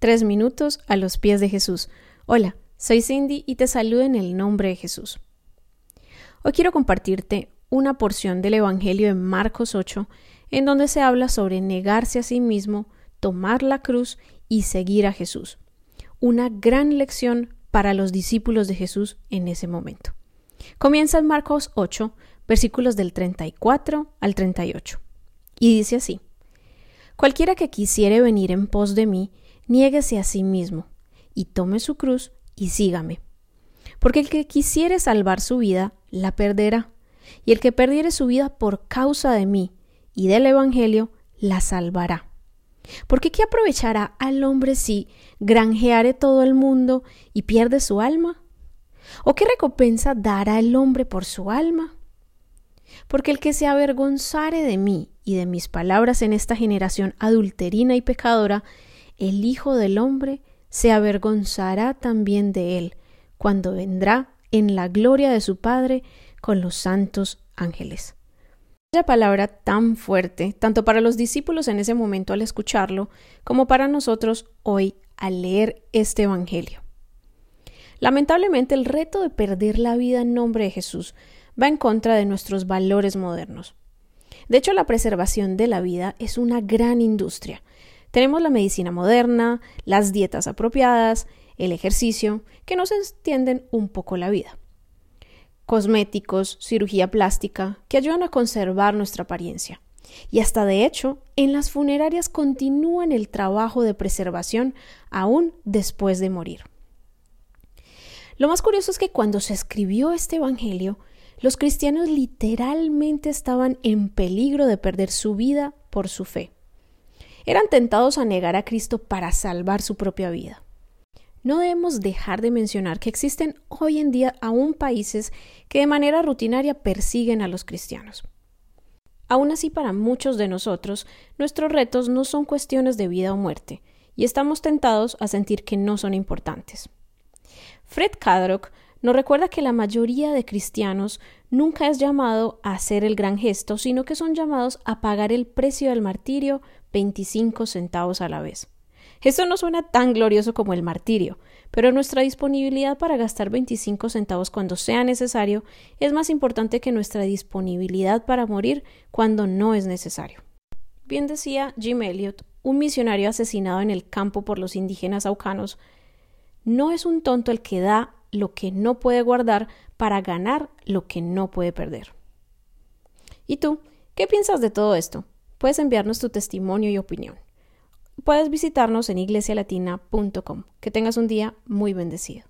Tres minutos a los pies de Jesús. Hola, soy Cindy y te saludo en el nombre de Jesús. Hoy quiero compartirte una porción del Evangelio de Marcos 8, en donde se habla sobre negarse a sí mismo, tomar la cruz y seguir a Jesús. Una gran lección para los discípulos de Jesús en ese momento. Comienza en Marcos 8, versículos del 34 al 38. Y dice así, Cualquiera que quisiere venir en pos de mí, niéguese a sí mismo, y tome su cruz y sígame. Porque el que quisiere salvar su vida, la perderá, y el que perdiere su vida por causa de mí y del Evangelio, la salvará. Porque qué aprovechará al hombre si granjeare todo el mundo y pierde su alma? ¿O qué recompensa dará el hombre por su alma? Porque el que se avergonzare de mí y de mis palabras en esta generación adulterina y pecadora, el Hijo del Hombre se avergonzará también de él, cuando vendrá en la gloria de su Padre con los santos ángeles. Esa palabra tan fuerte, tanto para los discípulos en ese momento al escucharlo, como para nosotros hoy al leer este Evangelio. Lamentablemente el reto de perder la vida en nombre de Jesús va en contra de nuestros valores modernos. De hecho, la preservación de la vida es una gran industria. Tenemos la medicina moderna, las dietas apropiadas, el ejercicio, que nos extienden un poco la vida. Cosméticos, cirugía plástica, que ayudan a conservar nuestra apariencia. Y hasta de hecho, en las funerarias continúan el trabajo de preservación aún después de morir. Lo más curioso es que cuando se escribió este Evangelio, los cristianos literalmente estaban en peligro de perder su vida por su fe. Eran tentados a negar a Cristo para salvar su propia vida. No debemos dejar de mencionar que existen hoy en día aún países que de manera rutinaria persiguen a los cristianos. Aún así, para muchos de nosotros, nuestros retos no son cuestiones de vida o muerte, y estamos tentados a sentir que no son importantes. Fred Kadrock nos recuerda que la mayoría de cristianos nunca es llamado a hacer el gran gesto, sino que son llamados a pagar el precio del martirio 25 centavos a la vez. Esto no suena tan glorioso como el martirio, pero nuestra disponibilidad para gastar 25 centavos cuando sea necesario es más importante que nuestra disponibilidad para morir cuando no es necesario. Bien decía Jim Elliot, un misionario asesinado en el campo por los indígenas aucanos, no es un tonto el que da lo que no puede guardar para ganar lo que no puede perder. ¿Y tú? ¿Qué piensas de todo esto? Puedes enviarnos tu testimonio y opinión. Puedes visitarnos en iglesialatina.com. Que tengas un día muy bendecido.